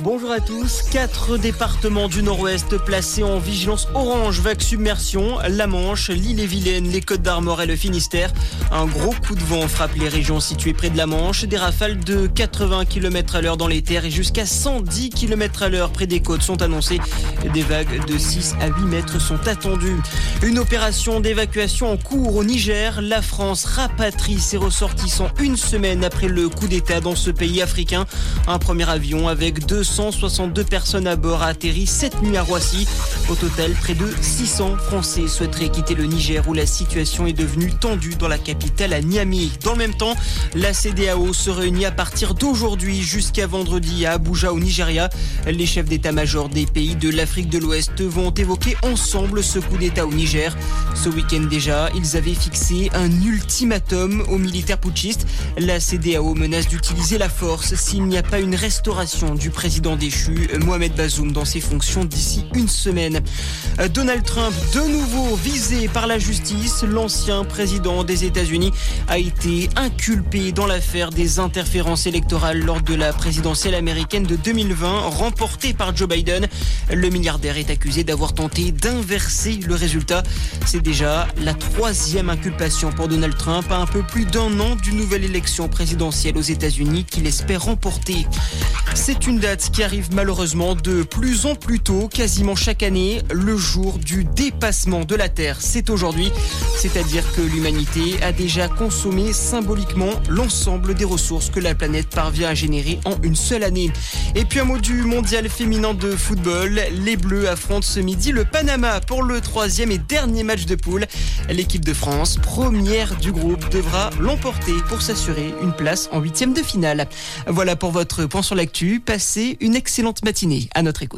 Bonjour à tous. Quatre départements du Nord-Ouest placés en vigilance orange vague submersion. La Manche, l'île-et-Vilaine, les Côtes d'Armor et le Finistère. Un gros coup de vent frappe les régions situées près de la Manche. Des rafales de 80 km à l'heure dans les terres et jusqu'à 110 km à l'heure près des côtes sont annoncées. Des vagues de 6 à 8 mètres sont attendues. Une opération d'évacuation en cours au Niger. La France rapatrie ses ressortissants une semaine après le coup d'État dans ce pays africain. Un premier avion avec 262 personnes à bord a atterri cette nuit à Roissy. Au total, près de 600 Français souhaiteraient quitter le Niger où la situation est devenue tendue dans la capitale à Niamey. Dans le même temps, la CDAO se réunit à partir d'aujourd'hui jusqu'à vendredi à Abuja au Nigeria. Les chefs d'état-major des pays de l'Afrique de l'Ouest vont évoquer ensemble ce coup d'État au Niger. Ce week-end déjà, ils avaient fixé un ultimatum aux militaires putschistes. La CDAO menace d'utiliser la force s'il n'y a pas une restauration du président déchu, Mohamed Bazoum, dans ses fonctions d'ici une semaine. Donald Trump, de nouveau visé par la justice, l'ancien président des États-Unis a été inculpé dans l'affaire des interférences électorales lors de la présidentielle américaine de 2020, remportée par Joe Biden. Le milliardaire est accusé d'avoir tenté d'inverser le résultat. C'est déjà la troisième inculpation pour Donald Trump à un peu plus d'un an d'une nouvelle élection présidentielle aux États-Unis qu'il espère remporter. C'est une date qui arrive malheureusement de plus en plus tôt, quasiment chaque année. Le jour du dépassement de la Terre, c'est aujourd'hui. C'est-à-dire que l'humanité a déjà consommé symboliquement l'ensemble des ressources que la planète parvient à générer en une seule année. Et puis un mot du mondial féminin de football. Les Bleus affrontent ce midi le Panama pour le troisième et dernier match de poule. L'équipe de France, première du groupe, devra l'emporter pour s'assurer une place en huitième de finale. Voilà pour votre point sur l'actu. Passez une excellente matinée à notre écoute.